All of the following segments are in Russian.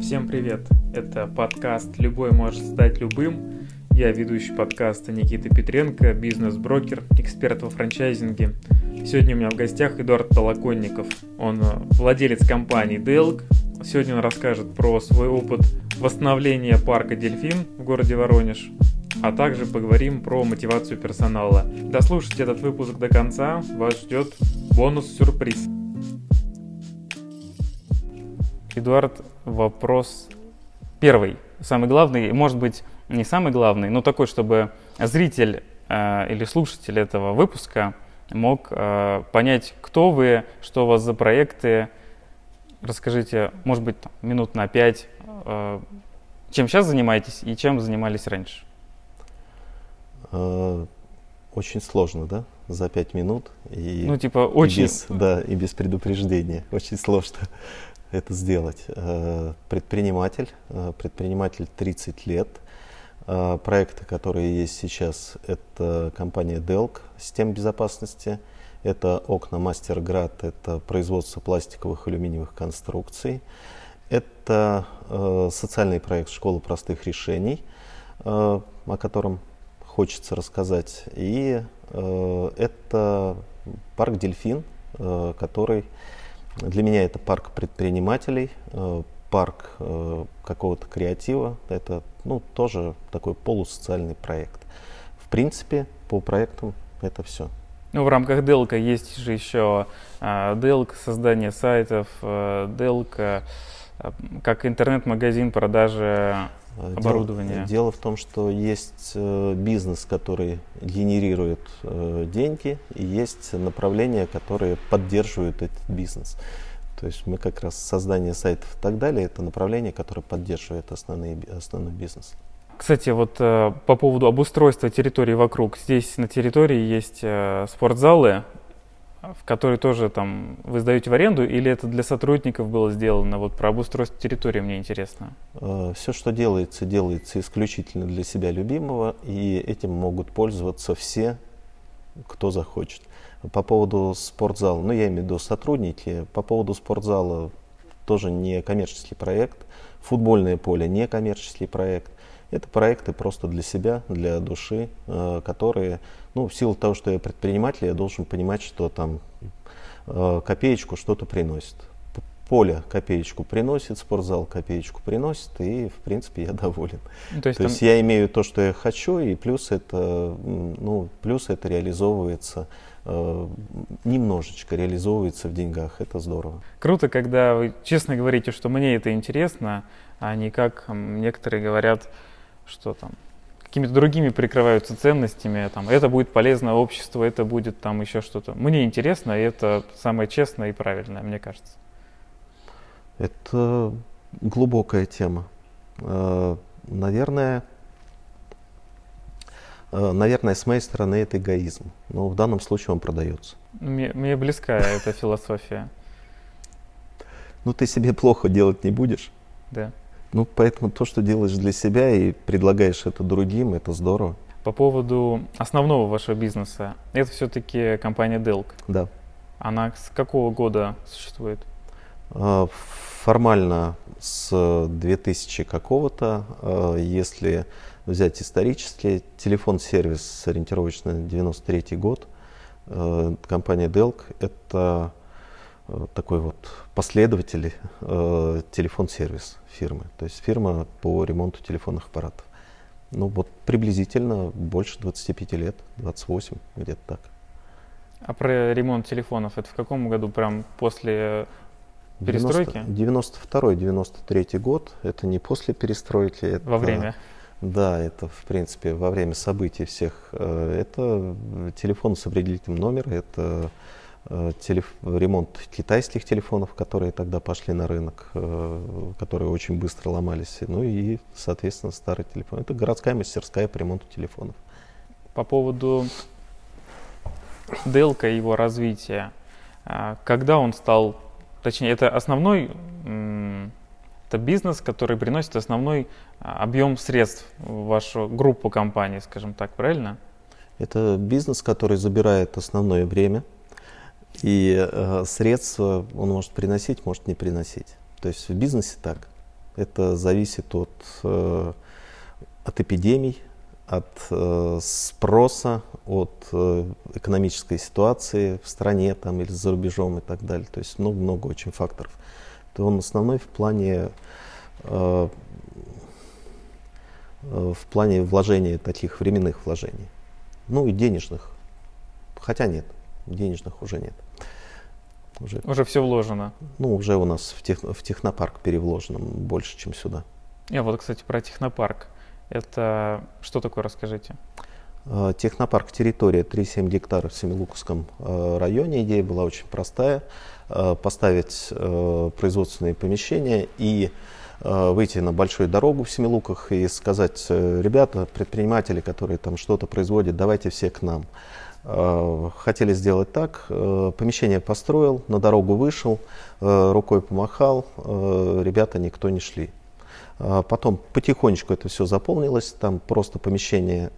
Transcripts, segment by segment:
Всем привет! Это подкаст «Любой может стать любым». Я ведущий подкаста Никита Петренко, бизнес-брокер, эксперт во франчайзинге. Сегодня у меня в гостях Эдуард Толоконников. Он э, владелец компании Delk. Сегодня он расскажет про свой опыт восстановления парка «Дельфин» в городе Воронеж, а также поговорим про мотивацию персонала. Дослушайте этот выпуск до конца, вас ждет бонус-сюрприз. Эдуард, вопрос первый, самый главный, может быть, не самый главный, но такой, чтобы зритель э, или слушатель этого выпуска мог э, понять, кто вы, что у вас за проекты. Расскажите, может быть, там, минут на пять, э, чем сейчас занимаетесь и чем занимались раньше. Э, очень сложно, да? За пять минут и, ну, типа, очень... и без, да, и без предупреждения. Очень сложно это сделать. Э, предприниматель, э, предприниматель 30 лет. Э, проекты, которые есть сейчас, это компания Delk, система безопасности, это окна Мастерград, это производство пластиковых алюминиевых конструкций, это социальный проект «Школа простых решений», о котором хочется рассказать, и это парк «Дельфин», который для меня это парк предпринимателей, э, парк э, какого-то креатива. Это ну, тоже такой полусоциальный проект. В принципе, по проектам это все. Ну, в рамках Делка есть же еще Делк, создание сайтов, Делка, как интернет-магазин продажи Э, оборудования? Дело, дело в том, что есть э, бизнес, который генерирует э, деньги, и есть направления, которые поддерживают этот бизнес. То есть мы как раз создание сайтов и так далее, это направление, которое поддерживает основной, основной бизнес. Кстати, вот э, по поводу обустройства территории вокруг. Здесь на территории есть э, спортзалы, в который тоже там вы сдаете в аренду, или это для сотрудников было сделано? Вот про обустройство территории мне интересно. Э, Все, что делается, делается исключительно для себя любимого, и этим могут пользоваться все, кто захочет. По поводу спортзала, ну я имею в виду сотрудники, по поводу спортзала тоже не коммерческий проект, футбольное поле не коммерческий проект. Это проекты просто для себя, для души, э, которые, ну, в силу того, что я предприниматель, я должен понимать, что там э, копеечку что-то приносит. Поле копеечку приносит, спортзал копеечку приносит, и, в принципе, я доволен. Ну, то есть, то там... есть я имею то, что я хочу, и плюс это, ну, плюс это реализовывается э, немножечко реализовывается в деньгах. Это здорово. Круто, когда вы честно говорите, что мне это интересно, а не как некоторые говорят, что там какими-то другими прикрываются ценностями, там, это будет полезно обществу, это будет там еще что-то. Мне интересно, и это самое честное и правильное, мне кажется. Это глубокая тема. Э, наверное, э, наверное, с моей стороны это эгоизм, но в данном случае он продается. Мне, мне близка эта философия. Ну, ты себе плохо делать не будешь. Да. Ну, поэтому то, что делаешь для себя и предлагаешь это другим, это здорово. По поводу основного вашего бизнеса, это все-таки компания Delk. Да. Она с какого года существует? А, формально с 2000 какого-то, а, если взять исторически, телефон-сервис ориентировочно 93 год, а, компания Delk – это такой вот последователь телефон-сервис фирмы. То есть фирма по ремонту телефонных аппаратов. Ну вот приблизительно больше 25 лет, 28, где-то так. А про ремонт телефонов, это в каком году? Прям после перестройки? 92-93 год, это не после перестройки. Это, во время? Да, это в принципе во время событий всех. Э, это телефон с определителем номера, это Э, телеф... ремонт китайских телефонов, которые тогда пошли на рынок, э, которые очень быстро ломались. Ну и, соответственно, старый телефон. Это городская мастерская по ремонту телефонов. По поводу Делка и его развития. А, когда он стал, точнее, это основной, это бизнес, который приносит основной объем средств в вашу группу компаний, скажем так, правильно? Это бизнес, который забирает основное время – и э, средства он может приносить, может не приносить. То есть в бизнесе так. Это зависит от, э, от эпидемий, от э, спроса, от э, экономической ситуации в стране там, или за рубежом и так далее. То есть много-много очень факторов. То он основной в плане, в плане вложения таких временных вложений. Ну и денежных. Хотя нет, денежных уже нет. Уже, уже все вложено. Ну, уже у нас в, тех, в технопарк перевложено больше, чем сюда. Я вот, кстати, про технопарк. Это что такое, расскажите? А, технопарк территория 3,7 гектаров в Семилуковском а, районе. Идея была очень простая. А, поставить производственные помещения и выйти на большую дорогу в Семилуках и сказать, ребята, предприниматели, которые там что-то производят, давайте все к нам. Э, хотели сделать так, э, помещение построил, на дорогу вышел, э, рукой помахал, ребята никто не шли. Потом потихонечку это все заполнилось, там просто помещение,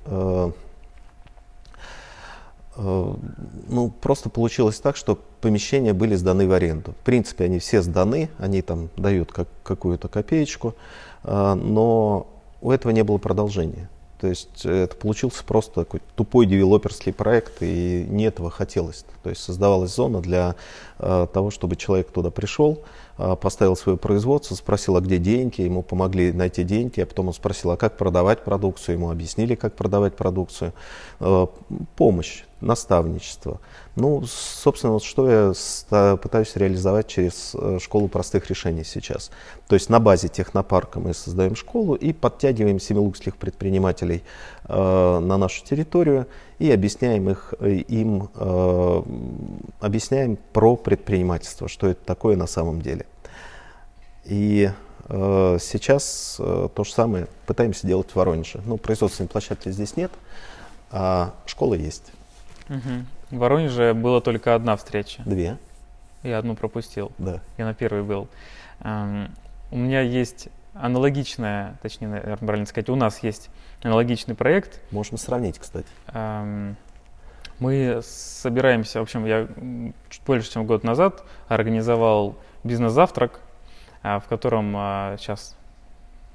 ну просто получилось так, что помещения были сданы в аренду. В принципе, они все сданы, они там дают как, какую-то копеечку, но у этого не было продолжения. То есть э, это получился просто такой тупой девелоперский проект, и не этого хотелось. То есть создавалась зона для э, того, чтобы человек туда пришел, э, поставил свое производство, спросил, а где деньги, ему помогли найти деньги, а потом он спросил, а как продавать продукцию, ему объяснили, как продавать продукцию. Э, помощь, наставничество. Ну, собственно, вот что я пытаюсь реализовать через э, школу простых решений сейчас. То есть на базе технопарка мы создаем школу и подтягиваем семилукских предпринимателей э, на нашу территорию и объясняем их, э, им э, объясняем про предпринимательство, что это такое на самом деле. И э, сейчас э, то же самое пытаемся делать в Воронеже. Ну, производственной площадки здесь нет, а школа есть. Угу. В Воронеже была только одна встреча. Две. Я одну пропустил. Да. Я на первой был. Um, у меня есть аналогичная, точнее, наверное, правильно сказать, у нас есть аналогичный проект. Можем сравнить, кстати. Um, мы собираемся, в общем, я чуть больше, чем год назад организовал бизнес-завтрак, а, в котором а, сейчас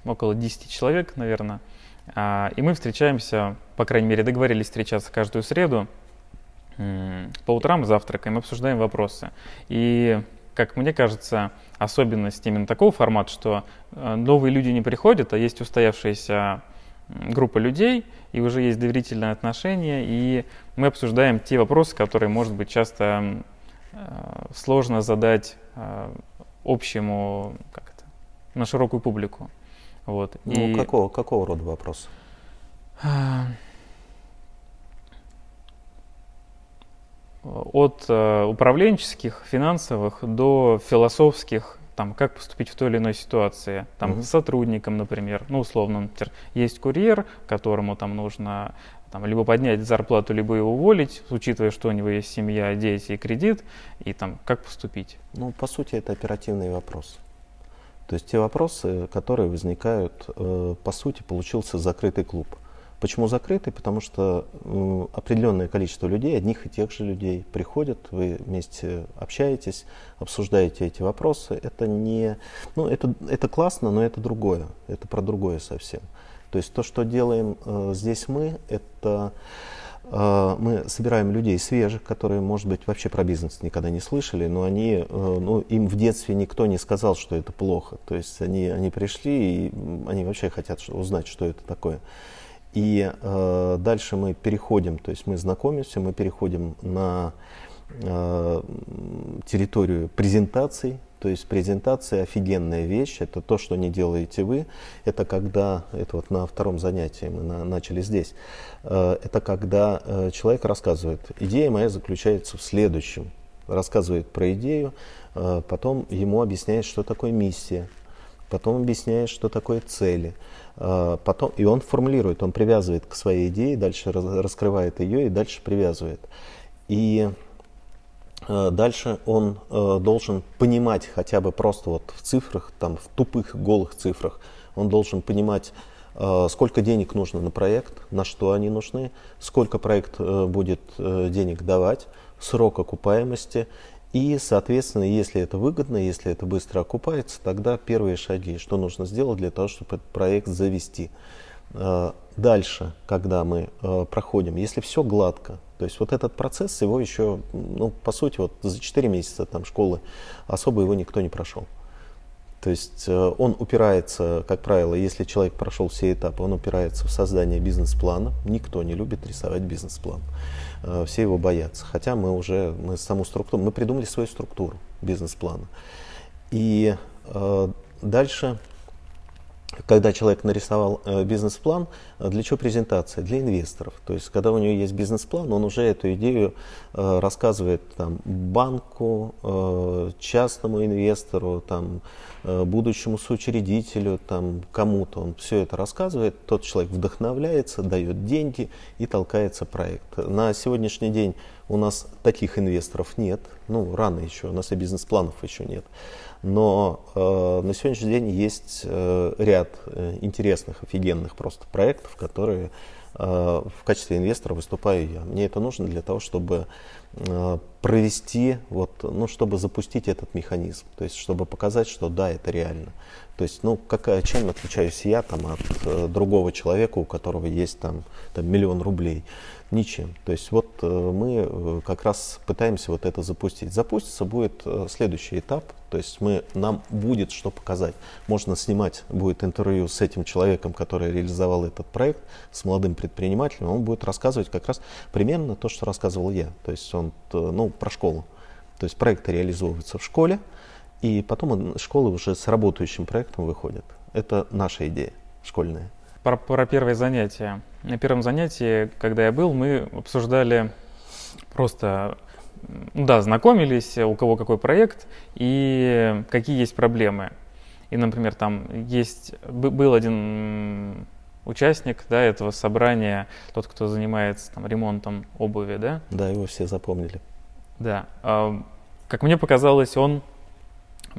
около 10 человек, наверное. А, и мы встречаемся, по крайней мере, договорились встречаться каждую среду по утрам завтракаем, обсуждаем вопросы. И, как мне кажется, особенность именно такого формата, что э, новые люди не приходят, а есть устоявшаяся группа людей, и уже есть доверительные отношения, и мы обсуждаем те вопросы, которые, может быть, часто э, сложно задать э, общему, как это, на широкую публику. Вот. Ну, и... какого, какого рода вопрос? От э, управленческих, финансовых до философских, там, как поступить в той или иной ситуации, там, угу. сотрудникам, например, ну, условно, например, есть курьер, которому там нужно там, либо поднять зарплату, либо его уволить, учитывая, что у него есть семья, дети и кредит, и там, как поступить? Ну, по сути, это оперативный вопрос. То есть те вопросы, которые возникают, э, по сути, получился закрытый клуб. Почему закрытый? Потому что определенное количество людей, одних и тех же людей, приходят, вы вместе общаетесь, обсуждаете эти вопросы. Это не, ну это, это классно, но это другое, это про другое совсем. То есть то, что делаем э, здесь мы, это э, мы собираем людей свежих, которые, может быть, вообще про бизнес никогда не слышали, но они, э, ну, им в детстве никто не сказал, что это плохо. То есть они, они пришли и они вообще хотят узнать, что это такое. И э, дальше мы переходим, то есть мы знакомимся, мы переходим на э, территорию презентаций. То есть презентация офигенная вещь, это то, что не делаете вы. Это когда, это вот на втором занятии мы на, начали здесь, э, это когда э, человек рассказывает, идея моя заключается в следующем. Рассказывает про идею, э, потом ему объясняет, что такое миссия, потом объясняет, что такое цели. А, потом, и он формулирует, он привязывает к своей идее, дальше раскрывает ее и дальше привязывает. И а, дальше он а, должен понимать хотя бы просто вот в цифрах, там в тупых голых цифрах, он должен понимать, сколько денег нужно на проект, на что они нужны, сколько проект будет денег давать, срок окупаемости И, соответственно, если это выгодно, если это быстро окупается, тогда первые шаги, что нужно сделать для того, чтобы этот проект завести. Э, дальше, когда мы э, проходим, если все гладко, то есть вот этот процесс, его еще, ну, по сути, вот за 4 месяца там школы особо его никто не прошел. То есть э, он упирается, как правило, если человек прошел все этапы, он упирается в создание бизнес-плана. Никто не любит рисовать бизнес-план. Э, все его боятся. Хотя мы уже, мы саму структуру, мы придумали свою структуру бизнес-плана. И э, дальше когда человек нарисовал э, бизнес-план, э, для чего презентация? Для инвесторов. То есть, когда у него есть бизнес-план, он уже эту идею э, рассказывает там, банку, частному инвестору, там, будущему соучредителю, там, кому-то. Он все это рассказывает, тот человек вдохновляется, дает деньги и толкается проект. На сегодняшний день у нас таких инвесторов нет. Ну, рано еще, у нас и бизнес-планов еще нет. Но э, на сегодняшний день есть э, ряд э, интересных, офигенных просто проектов, которые э, в качестве инвестора выступаю я. Мне это нужно для того, чтобы э, провести, вот, ну, чтобы запустить этот механизм. То есть, чтобы показать, что да, это реально. То есть, ну, какая, чем отличаюсь я там, от э, другого человека, у которого есть там, там миллион рублей? Ничем. То есть вот э, мы э, как раз пытаемся вот это запустить. Запустится будет э, следующий этап, то есть мы, нам будет что показать. Можно снимать будет интервью с этим человеком, который реализовал этот проект, с молодым предпринимателем, он будет рассказывать как раз примерно то, что рассказывал я. То есть он, ну, про школу. То есть проекты реализовываются в школе, и потом школы уже с работающим проектом выходят. Это наша идея школьная. Про, про первое занятие. На первом занятии, когда я был, мы обсуждали просто, да, знакомились, у кого какой проект и какие есть проблемы. И, например, там есть, был один участник да, этого собрания, тот, кто занимается там, ремонтом обуви, да? Да, его все запомнили. Да. Как мне показалось, он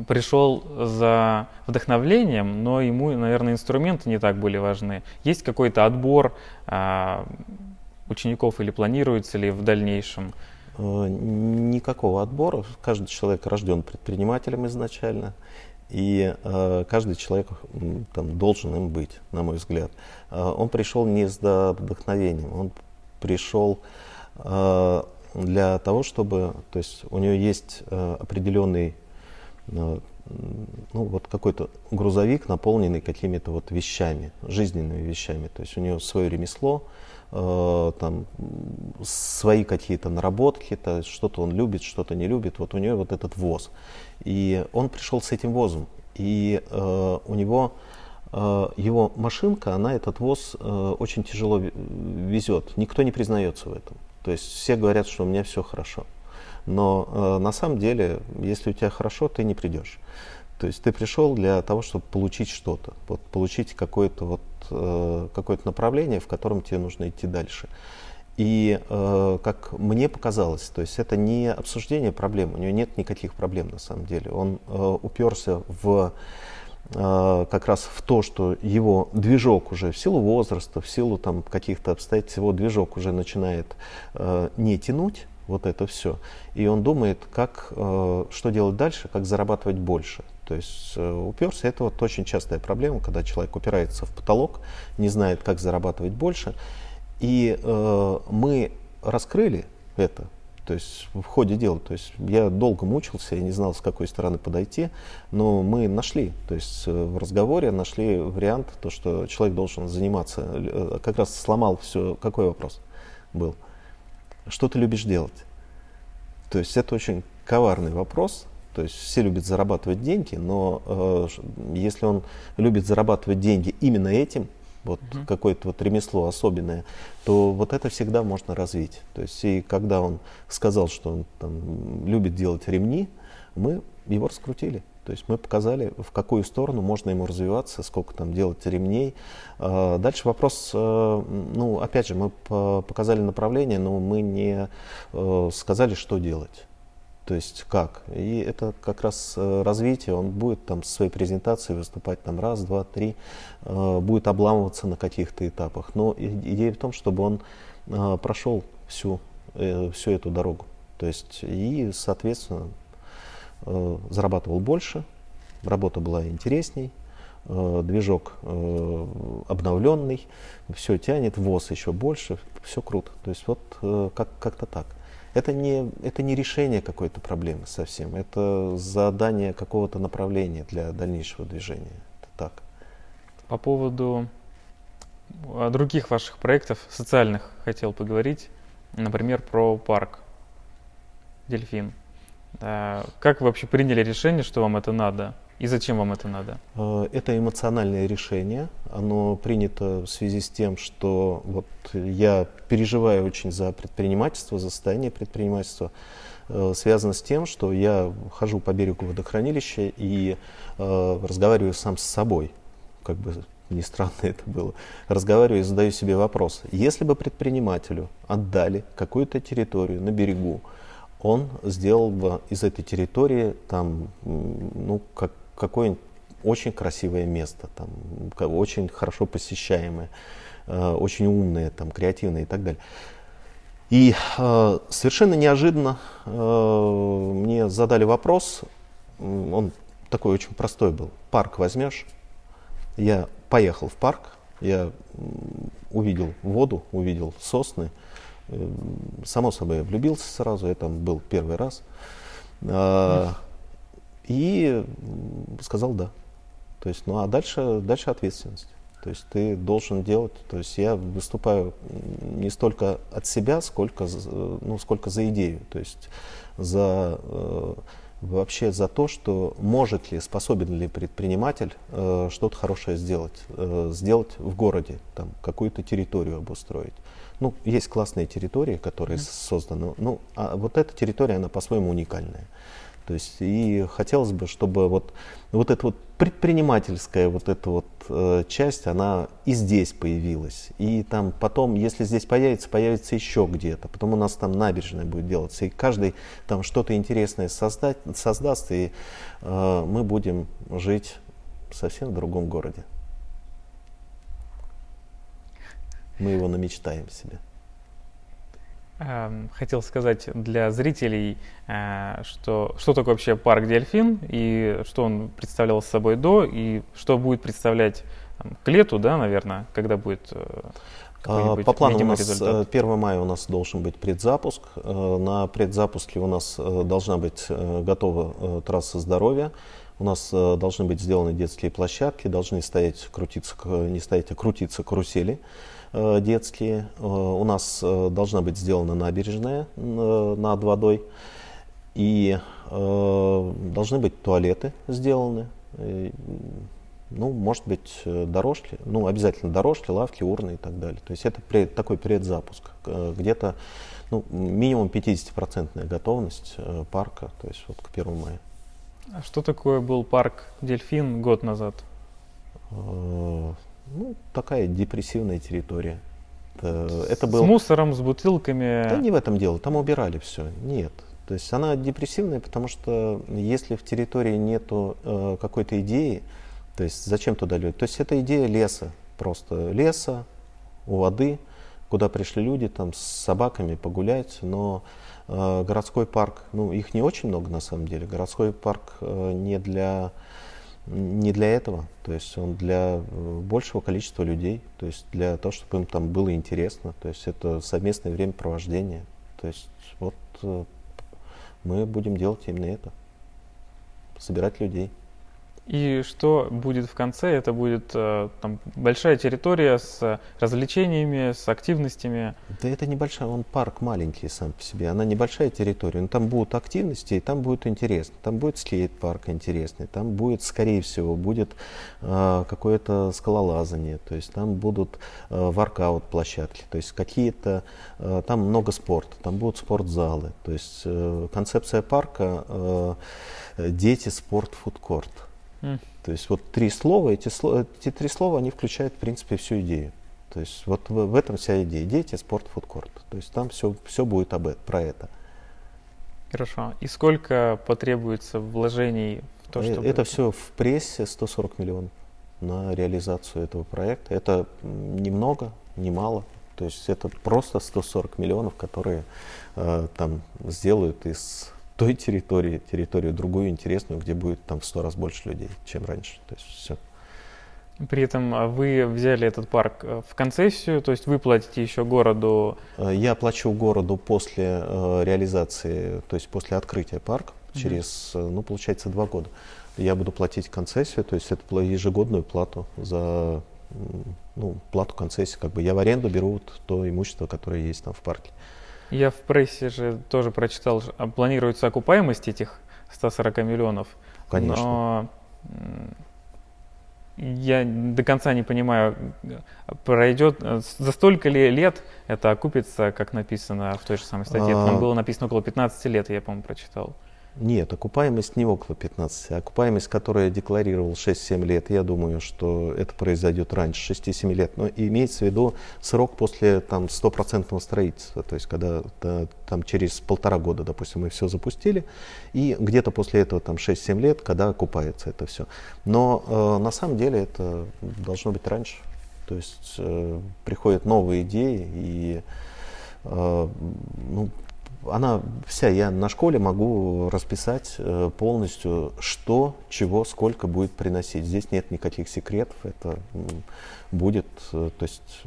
пришел за вдохновлением, но ему, наверное, инструменты не так были важны. Есть какой-то отбор а, учеников или планируется ли в дальнейшем? Э, никакого отбора. Каждый человек рожден предпринимателем изначально. И э, каждый человек там, должен им быть, на мой взгляд. Э, он пришел не за вдохновением, он пришел для того, чтобы, то есть у него есть э, определенный ну, вот какой-то грузовик, наполненный какими-то вот вещами, жизненными вещами. То есть у него свое ремесло, э, там свои какие-то наработки, то что-то он любит, что-то не любит. Вот у него вот этот воз. И он пришел с этим возом. И э, у него э, его машинка, она этот воз э, очень тяжело везет. Никто не признается в этом. То есть все говорят, что у меня все хорошо. Но э, на самом деле, если у тебя хорошо, ты не придешь. То есть ты пришел для того, чтобы получить что-то, вот, получить какое-то вот, э, какое направление, в котором тебе нужно идти дальше. И э, как мне показалось, то есть это не обсуждение проблем, у него нет никаких проблем на самом деле. Он э, уперся в как раз в то, что его движок уже в силу возраста, в силу там каких-то обстоятельств, его движок уже начинает э, не тянуть, вот это все. И он думает, как, э, что делать дальше, как зарабатывать больше. То есть э, уперся, это вот очень частая проблема, когда человек упирается в потолок, не знает, как зарабатывать больше. И э, мы раскрыли это, то есть в ходе дела. То есть я долго мучился, я не знал, с какой стороны подойти, но мы нашли, то есть э, в разговоре нашли вариант, то, что человек должен заниматься, э, как раз сломал все. Какой вопрос был? что ты любишь делать? То есть это очень коварный вопрос. То есть все любят зарабатывать деньги, но э, если он любит зарабатывать деньги именно этим, вот uh-huh. какое-то вот ремесло особенное, то вот это всегда можно развить. То есть и когда он сказал, что он там, любит делать ремни, мы его раскрутили. То есть мы показали, в какую сторону можно ему развиваться, сколько там делать ремней. А, дальше вопрос, э, ну, опять же, мы показали направление, но мы не э, сказали, что делать. То есть как. И это как раз э, развитие, он будет там с своей презентацией выступать там раз, два, три, будет обламываться на каких-то этапах. Но идея в том, чтобы он прошел всю, всю эту дорогу. То есть и, соответственно, э, зарабатывал больше, работа была интересней, э, движок э, обновленный, все тянет, ВОЗ еще больше, все круто. То есть вот э, как, как-то так. Это не, это не решение какой-то проблемы совсем, это задание какого-то направления для дальнейшего движения. Это так. По поводу а, других ваших проектов социальных хотел поговорить, например, про парк Дельфин. Как вы вообще приняли решение, что вам это надо? И зачем вам это надо? Э, это эмоциональное решение. Оно принято в связи с тем, что вот я переживаю очень за предпринимательство, за состояние предпринимательства. Э, связано с тем, что я хожу по берегу водохранилища и э, разговариваю сам с собой. Как бы не странно это было. Разговариваю и задаю себе вопрос. Если бы предпринимателю отдали какую-то территорию на берегу, он сделал бы из этой территории там, ну, как, какое-нибудь очень красивое место, там, очень хорошо посещаемое, э, очень умное, там, креативное и так далее. И э, совершенно неожиданно э, мне задали вопрос, он такой очень простой был. Парк возьмешь? Я поехал в парк, я увидел воду, увидел сосны. Само собой, я влюбился сразу, это был первый раз. И сказал да. То есть, ну а дальше, дальше ответственность. То есть ты должен делать, то есть я выступаю не столько от себя, сколько, ну, сколько за идею, то есть за, э, вообще за то, что может ли, способен ли предприниматель э, что-то хорошее сделать, э, сделать в городе, там, какую-то территорию обустроить. Ну, есть классные территории, которые mm. созданы, ну, а вот эта территория, она по-своему уникальная. То есть и хотелось бы, чтобы вот, вот эта вот предпринимательская вот эта вот э, часть, она и здесь появилась. И там потом, если здесь появится, появится еще где-то. Потом у нас там набережная будет делаться. И каждый там что-то интересное создать, создаст, и э, мы будем жить совсем в другом городе. Мы его намечтаем себе. Эм, хотел сказать для зрителей, э, что, что такое вообще парк Дельфин и что он представлял собой до и что будет представлять к лету, да, наверное, когда будет э, а, по плану у нас результат? 1 э, мая у нас должен быть предзапуск. На предзапуске у нас должна быть готова трасса здоровья. У нас должны быть сделаны детские площадки, должны стоять, крутиться, не стоять, а крутиться карусели. Э, детские. Э, у нас э, должна быть сделана набережная над водой. И должны быть туалеты сделаны. Ну, может быть, дорожки, ну, обязательно дорожки, лавки, урны и так далее. То есть это пред, такой предзапуск. Где-то ну, минимум 50% готовность парка, то есть вот к 1 мая. А что такое был парк Дельфин год назад? Такая депрессивная территория. Это, это был... С мусором, с бутылками. Да не в этом дело, там убирали все. Нет. То есть она депрессивная, потому что если в территории нету э, какой-то идеи, то есть зачем туда люди? То есть это идея леса, просто леса, у воды, куда пришли люди там с собаками погулять, но э, городской парк, ну их не очень много на самом деле. Городской парк э, не для не для этого, то есть он для э, большего количества людей, то есть для того, чтобы им там было интересно, то есть это совместное времяпровождение, то есть вот э, мы будем делать именно это, собирать людей. И что будет в конце? Это будет э, там, большая территория с развлечениями, с активностями. Да это небольшая, он парк маленький сам по себе. Она небольшая территория, но там будут активности, и там будет интересно. Там будет скейт-парк интересный, там будет, скорее всего, будет э, какое-то скалолазание, то есть там будут э, воркаут-площадки, то есть какие-то, э, там много спорта, там будут спортзалы. То есть э, концепция парка э, «Дети, спорт, фудкорт». То есть вот три слова, эти, эти три слова, они включают, в принципе, всю идею. То есть вот в, в этом вся идея. Дети, спорт, фудкорт. То есть там все, все будет об, про это. Хорошо. И сколько потребуется вложений в то, э, чтобы... Это все в прессе 140 миллионов на реализацию этого проекта. Это немного, немало. То есть это просто 140 миллионов, которые э, там сделают из той территории, территорию другую интересную, где будет там в сто раз больше людей, чем раньше. То есть все. При этом а, вы взяли этот парк э, в концессию, то есть вы платите еще городу? Э, я плачу городу после э, реализации, то есть после открытия парка, через, mm-hmm. ну, получается, два года. Я буду платить концессию, то есть это ежегодную плату за ну, плату концессии. Как бы я в аренду беру то имущество, которое есть там в парке. Я в прессе же тоже прочитал, а планируется окупаемость этих 140 миллионов. Конечно. Но я до конца не понимаю, пройдет, за столько ли лет это окупится, как написано в той же самой статье. Там а. было написано около 15 лет, я, по-моему, прочитал. Нет, окупаемость не около 15. Окупаемость, которую я декларировал 6-7 лет, я думаю, что это произойдет раньше 6-7 лет. Но имеется в виду срок после там, стопроцентного строительства. То есть, когда да, там, через полтора года, допустим, мы все запустили, и где-то после этого там, 6-7 лет, когда окупается это все. Но э, на самом деле это должно быть раньше. То есть э, приходят новые идеи, и э, ну, она вся, я на школе могу расписать э, полностью, что, чего, сколько будет приносить. Здесь нет никаких секретов, это будет, э, то есть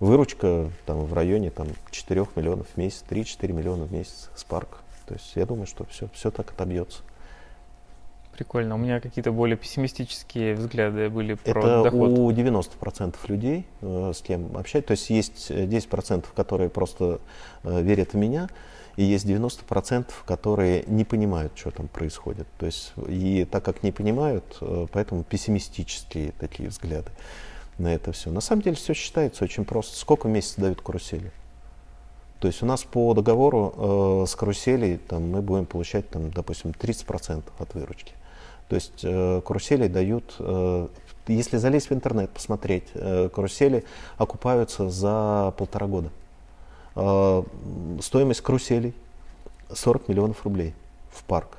выручка там, в районе там, 4 миллионов в месяц, 3-4 миллиона в месяц с парка. То есть я думаю, что все, все так отобьется. Прикольно. У меня какие-то более пессимистические взгляды были про Это доход. у 90% людей, э, с кем общаюсь. То есть есть 10%, которые просто верят в меня, и есть 90%, которые не понимают, что там происходит. То есть, и так как не понимают, э, поэтому пессимистические такие взгляды на это все. На самом деле все считается очень просто. Сколько в месяц дают карусели? То есть у нас по договору э, с каруселей там, мы будем получать, там, допустим, 30% от выручки. То есть э, карусели дают, э, если залезть в интернет, посмотреть, э, карусели окупаются за полтора года. А, стоимость каруселей 40 миллионов рублей в парк.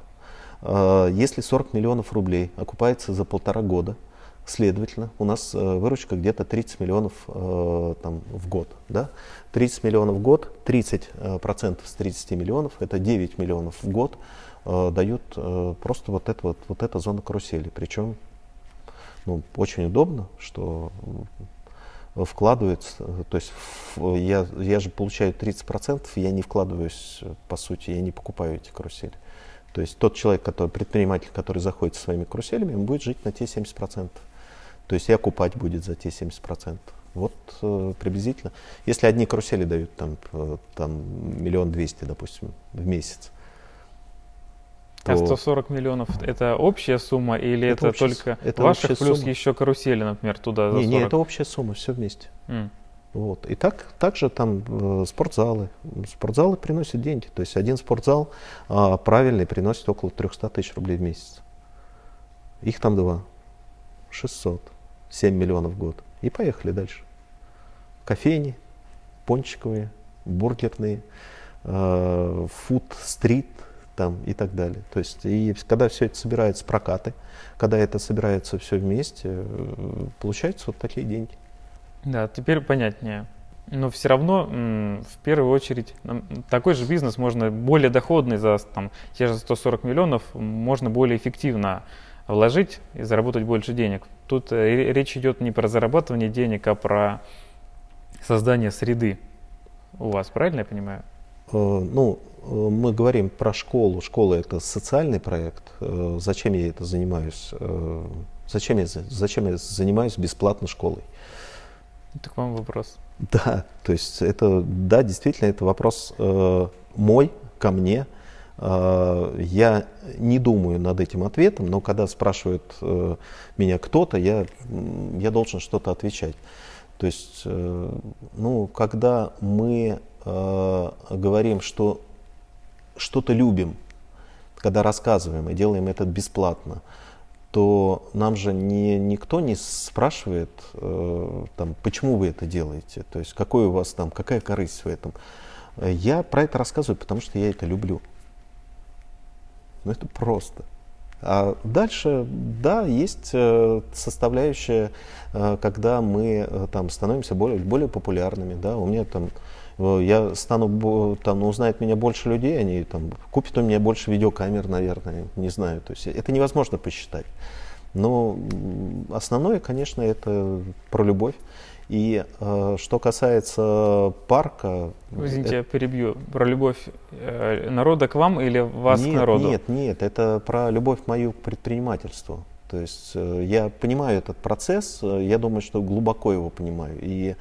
А, если 40 миллионов рублей окупается за полтора года, следовательно, у нас э, выручка где-то 30 миллионов э, там, в год. Да? 30 миллионов в год, 30 э, процентов с 30 миллионов, это 9 миллионов в год дают просто вот, это, вот, вот эта зона карусели. Причем ну, очень удобно, что вкладывается, то есть я, я же получаю 30%, я не вкладываюсь, по сути, я не покупаю эти карусели. То есть тот человек, который, предприниматель, который заходит со своими каруселями, он будет жить на те 70%. То есть и окупать будет за те 70%. Вот э, приблизительно. Если одни карусели дают там, э, там миллион двести, допустим, в месяц, а 140 миллионов это общая сумма или это, это общая, только это ваших плюс сумма. еще карусели, например, туда за 40? Не, не, это общая сумма, все вместе. Mm. Вот. И так, также там э, спортзалы. Спортзалы приносят деньги. То есть один спортзал э, правильный приносит около 300 тысяч рублей в месяц. Их там два. 600. 7 миллионов в год. И поехали дальше. Кофейни, пончиковые, бургерные, э, фуд-стрит, там и так далее. То есть, и когда все это собирается, прокаты, когда это собирается все вместе, э, получаются вот такие деньги. Да, теперь понятнее. Но все равно, в первую очередь, такой же бизнес можно более доходный за там, те же 140 миллионов, можно более эффективно вложить и заработать больше денег. Тут э, речь идет не про зарабатывание денег, а про создание среды у вас, правильно я понимаю? Э, ну, мы говорим про школу. Школа это социальный проект. Э, зачем я это занимаюсь? Зачем я, зачем я занимаюсь бесплатно школой? Это к вам вопрос. Да, то есть это, да, действительно, это вопрос э, мой, ко мне. Э, я не думаю над этим ответом, но когда спрашивает э, меня кто-то, я, я должен что-то отвечать. То есть, э, ну, когда мы э, говорим, что что-то любим, когда рассказываем и делаем это бесплатно, то нам же не, никто не спрашивает, э, там, почему вы это делаете, то есть какой у вас там, какая корысть в этом. Я про это рассказываю, потому что я это люблю. Ну это просто. А дальше, да, есть э, составляющая, э, когда мы э, там становимся более, более популярными, да, у меня там Я стану, там, ну, узнает меня больше людей, они там купят у меня больше видеокамер, наверное, не знаю. То есть это невозможно посчитать. Но основное, конечно, это про любовь. И э, что касается парка... Извините, это... я перебью. Про любовь э, народа к вам или вас нет, к народу? Нет, нет, это про любовь мою к предпринимательству. То есть э, я понимаю этот процесс, э, я думаю, что глубоко его понимаю. И э,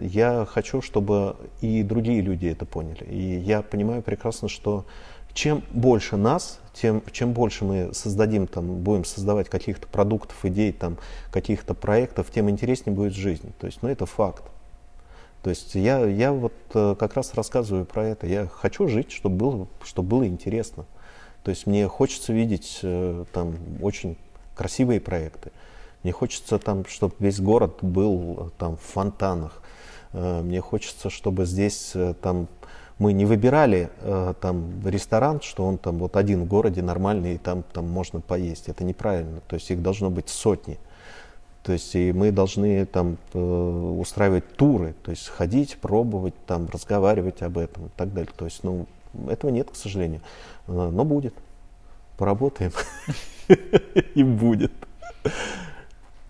я хочу, чтобы и другие люди это поняли. И я понимаю прекрасно, что чем больше нас, тем, чем больше мы создадим, там, будем создавать каких-то продуктов, идей, там, каких-то проектов, тем интереснее будет жизнь. То есть, ну, это факт. То есть я, я вот э, как раз рассказываю про это. Я хочу жить, чтобы было, чтобы было интересно. То есть мне хочется видеть э, там очень красивые проекты. Мне хочется там, чтобы весь город был э, там в фонтанах. Мне хочется, чтобы здесь там мы не выбирали э, там ресторан, что он там вот один в городе нормальный, и там, там можно поесть. Это неправильно. То есть их должно быть сотни. То есть и мы должны там э, устраивать туры, то есть ходить, пробовать, там разговаривать об этом и так далее. То есть, ну, этого нет, к сожалению. Э, но будет. Поработаем. И будет.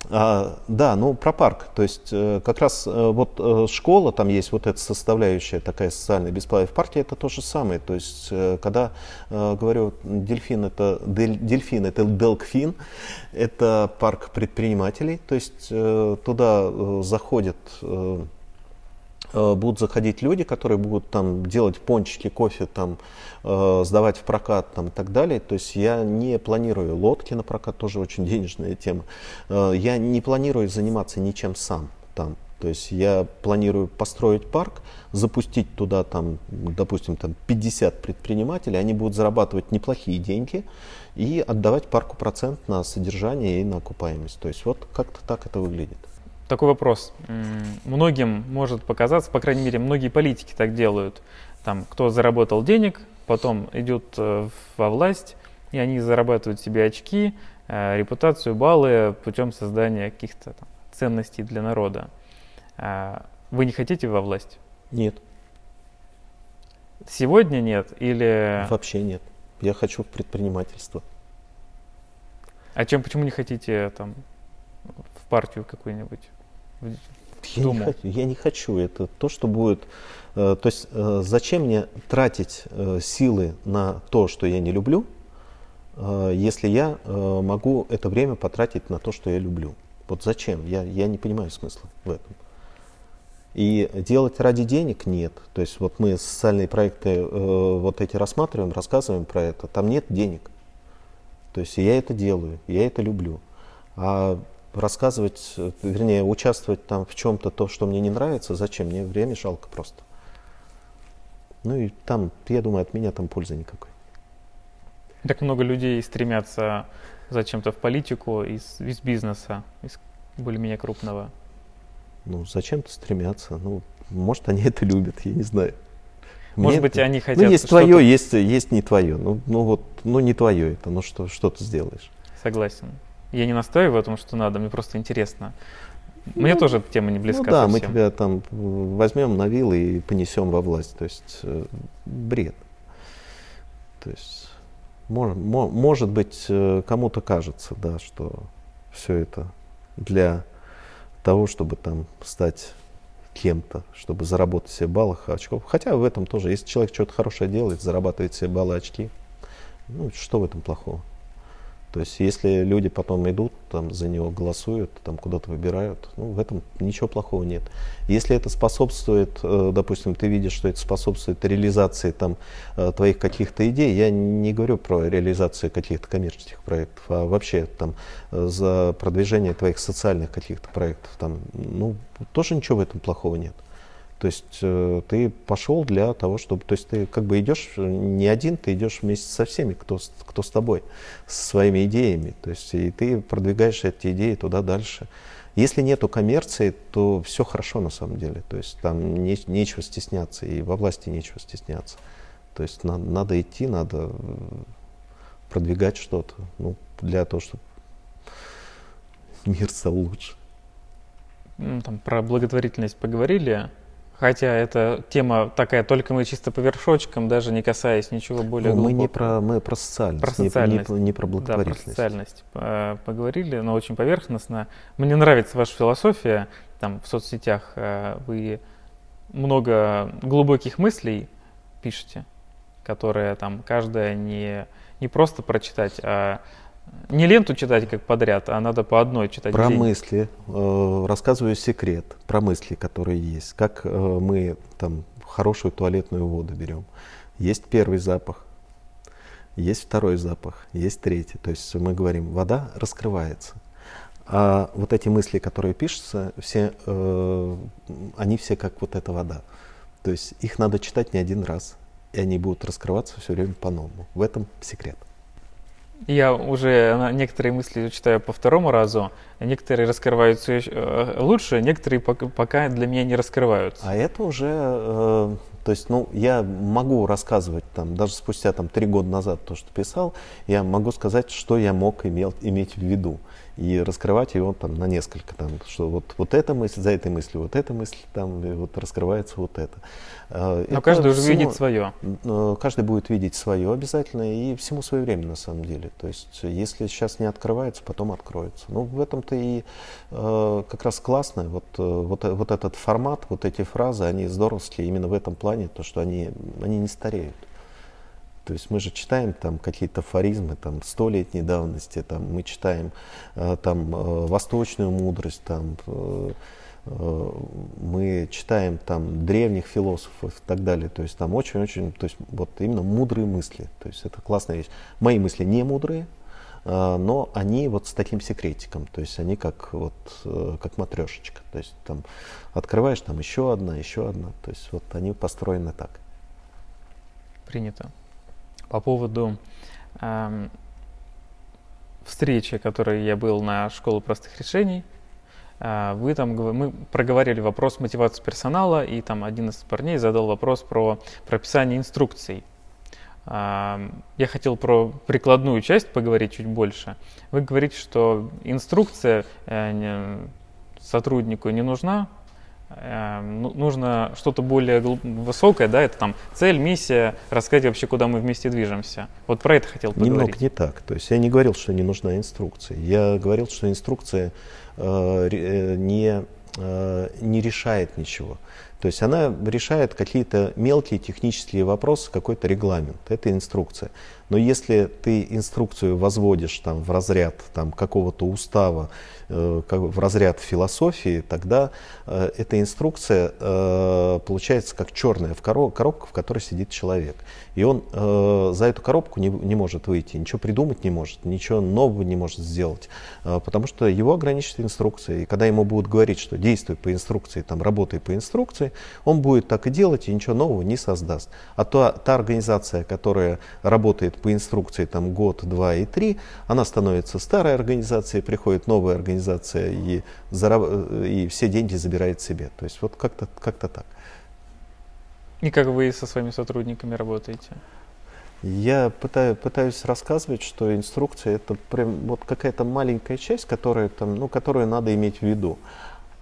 А, да, ну про парк. То есть э, как раз э, вот э, школа, там есть вот эта составляющая такая социальная бесплатная. В парке это то же самое. То есть когда говорю, дельфин это, дель, дельфин это Делкфин, это парк предпринимателей. То есть туда заходят будут заходить люди, которые будут там делать пончики, кофе, там, э, сдавать в прокат там, и так далее. То есть я не планирую лодки на прокат, тоже очень денежная тема. Э, я не планирую заниматься ничем сам там. То есть я планирую построить парк, запустить туда, там, допустим, там 50 предпринимателей, они будут зарабатывать неплохие деньги и отдавать парку процент на содержание и на окупаемость. То есть вот как-то так это выглядит такой вопрос. Многим может показаться, по крайней мере, многие политики так делают. Там, кто заработал денег, потом идут э, во власть, и они зарабатывают себе очки, э, репутацию, баллы путем создания каких-то там, ценностей для народа. А, вы не хотите во власть? Нет. Сегодня нет или... Вообще нет. Я хочу в предпринимательство. А чем, почему не хотите там в партию какую-нибудь? Я не, хочу, я не хочу. Это то, что будет. Э, то есть э, зачем мне тратить э, силы на то, что я не люблю, если я могу это время потратить на то, что я люблю? Вот зачем? Я, я не понимаю смысла в этом. И делать ради денег нет. То есть вот мы социальные проекты вот эти рассматриваем, рассказываем про это. Там нет денег. То есть я это делаю, я это люблю. А рассказывать, вернее, участвовать там в чем-то то, что мне не нравится, зачем? Мне время жалко просто. Ну и там, я думаю, от меня там пользы никакой. Так много людей стремятся зачем-то в политику из, из бизнеса, из более-менее крупного. Ну, зачем-то стремятся. Ну, может, они это любят, я не знаю. Может Мне быть, они хотят... Ну, есть твое, есть, есть не твое. Ну, ну вот, ну не твое это, ну что, что ты сделаешь? Согласен. Я не настаиваю о том, что надо, мне просто интересно. Мне ну, тоже тема не близка. Ну да, совсем. мы тебя там возьмем на вилы и понесем во власть. То есть э, бред. То есть мож, может быть э, кому-то кажется, да, что все это для того, чтобы там стать кем-то, чтобы заработать себе баллы, очков. Хотя в этом тоже, если человек что-то хорошее делает, зарабатывает себе баллы, очки, ну что в этом плохого? То есть если люди потом идут, там, за него голосуют, там куда-то выбирают, ну, в этом ничего плохого нет. Если это способствует, э, допустим, ты видишь, что это способствует реализации там, э, твоих каких-то идей, я не говорю про реализацию каких-то коммерческих проектов, а вообще там, за продвижение твоих социальных каких-то проектов, там, ну, тоже ничего в этом плохого нет. То есть э, ты пошел для того, чтобы, то есть ты как бы идешь не один, ты идешь вместе со всеми, кто, кто с тобой, со своими идеями. То есть и ты продвигаешь эти идеи туда дальше. Если нету коммерции, то все хорошо на самом деле. То есть там не, нечего стесняться, и во власти нечего стесняться. То есть на, надо идти, надо продвигать что-то ну, для того, чтобы мир стал лучше. Ну, там про благотворительность поговорили. Хотя эта тема такая, только мы чисто по вершочкам, даже не касаясь ничего более ну, глубокого. Мы не про, мы про социальность, про социальность. Не, не, не про благотворительность. Да, про социальность э, поговорили, но очень поверхностно. Мне нравится ваша философия, там в соцсетях э, вы много глубоких мыслей пишете, которые там каждая не, не просто прочитать, а не ленту читать как подряд, а надо по одной читать. Про день. мысли. Э, рассказываю секрет про мысли, которые есть. Как э, мы там хорошую туалетную воду берем. Есть первый запах, есть второй запах, есть третий. То есть мы говорим, вода раскрывается. А вот эти мысли, которые пишутся, все, э, они все как вот эта вода. То есть их надо читать не один раз, и они будут раскрываться все время по-новому. В этом секрет. Я уже некоторые мысли читаю по второму разу, некоторые раскрываются э, лучше, некоторые пока для меня не раскрываются. А это уже, э, то есть, ну, я могу рассказывать там, даже спустя там три года назад то, что писал, я могу сказать, что я мог имел, иметь в виду и раскрывать его там на несколько, там, что вот, вот эта мысль, за этой мыслью вот эта мысль, там, и вот раскрывается вот это. А, Но это каждый уже видит свое. Э, каждый будет видеть свое обязательно, и всему свое время на самом деле. То есть, если сейчас не открывается, потом откроется. Ну, в этом-то и э, как раз классно, вот, э, вот, вот этот формат, вот эти фразы, они здоровские именно в этом плане, то, что они, они не стареют. То есть мы же читаем там какие-то афоризмы там столетней давности, там мы читаем э, там э, восточную мудрость, там э, мы читаем там древних философов и так далее. То есть там очень-очень, то есть вот именно мудрые мысли. То есть это классная вещь. Мои мысли не мудрые, но они вот с таким секретиком. То есть они как вот как матрешечка. То есть там открываешь там еще одна, еще одна. То есть вот они построены так. Принято по поводу э, встречи, которой я был на школу простых решений. Э, вы там, мы проговорили вопрос мотивации персонала, и там один из парней задал вопрос про прописание инструкций. Э, я хотел про прикладную часть поговорить чуть больше. Вы говорите, что инструкция э, сотруднику не нужна, Эм, ну, нужно что-то более высокое, да, это там цель, миссия, рассказать вообще, куда мы вместе движемся. Вот про это хотел поговорить. Немного не так. То есть я не говорил, что не нужна инструкция. Я говорил, что инструкция э, э не, э, не решает ничего. То есть она решает какие-то мелкие технические вопросы, какой-то регламент. Это инструкция. Но если ты инструкцию возводишь там, в разряд там, какого-то устава, э, в разряд философии, тогда э, эта инструкция э, получается как черная в короб, коробка, в которой сидит человек. И он за эту коробку не, не может выйти, ничего придумать не может, ничего нового не может сделать, потому что его ограничит инструкция. И когда ему будут говорить, что действуй по инструкции, там, работай по инструкции, он будет так и делать и ничего нового не создаст. А та, та организация, которая работает по инструкции там год, два и три, она становится старой организацией, приходит новая организация и, зараб... и все деньги забирает себе. То есть вот как-то как так. И как вы со своими сотрудниками работаете? Я пытаюсь, пытаюсь рассказывать, что инструкция это прям вот какая-то маленькая часть, которая там, ну, которую надо иметь в виду.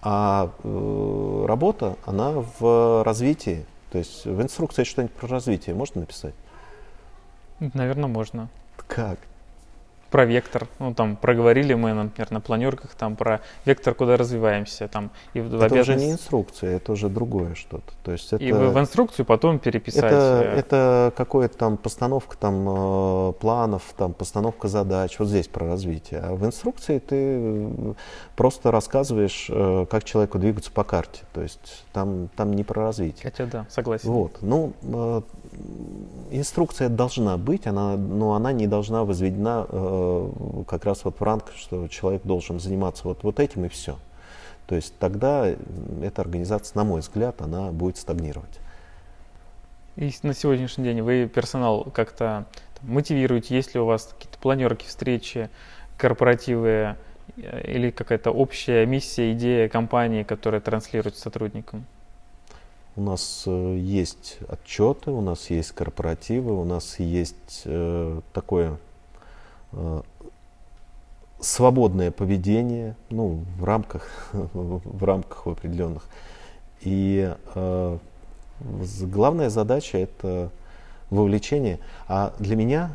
А э, работа, она в развитии. То есть в инструкции что-нибудь про развитие можно написать? Наверное, можно. Как? Про вектор, ну там проговорили мы, например, на планерках, там про вектор, куда развиваемся, там и в это обязанность... уже не инструкция, это уже другое что-то. То есть это... И в, в инструкцию потом переписать. Это, э, это какое-то там постановка там э, планов, там постановка задач, вот здесь про развитие. А в инструкции ты э, просто рассказываешь, как человеку двигаться по карте. То есть там, там не про развитие. Хотя да, согласен. Вот. Ну, инструкция должна быть, она, но она не должна возведена э, как раз вот в ранг, что человек должен заниматься вот, вот этим и все. То есть тогда эта организация, на мой взгляд, она будет стагнировать. И на сегодняшний день вы персонал как-то мотивируете, есть ли у вас какие-то планерки, встречи, корпоративы э, или какая-то общая миссия, идея компании, которая транслируется сотрудникам? У нас э, есть отчеты, у нас есть корпоративы, у нас есть э, такое э, свободное поведение, ну, в рамках, в рамках определенных. И главная задача это вовлечение. А для меня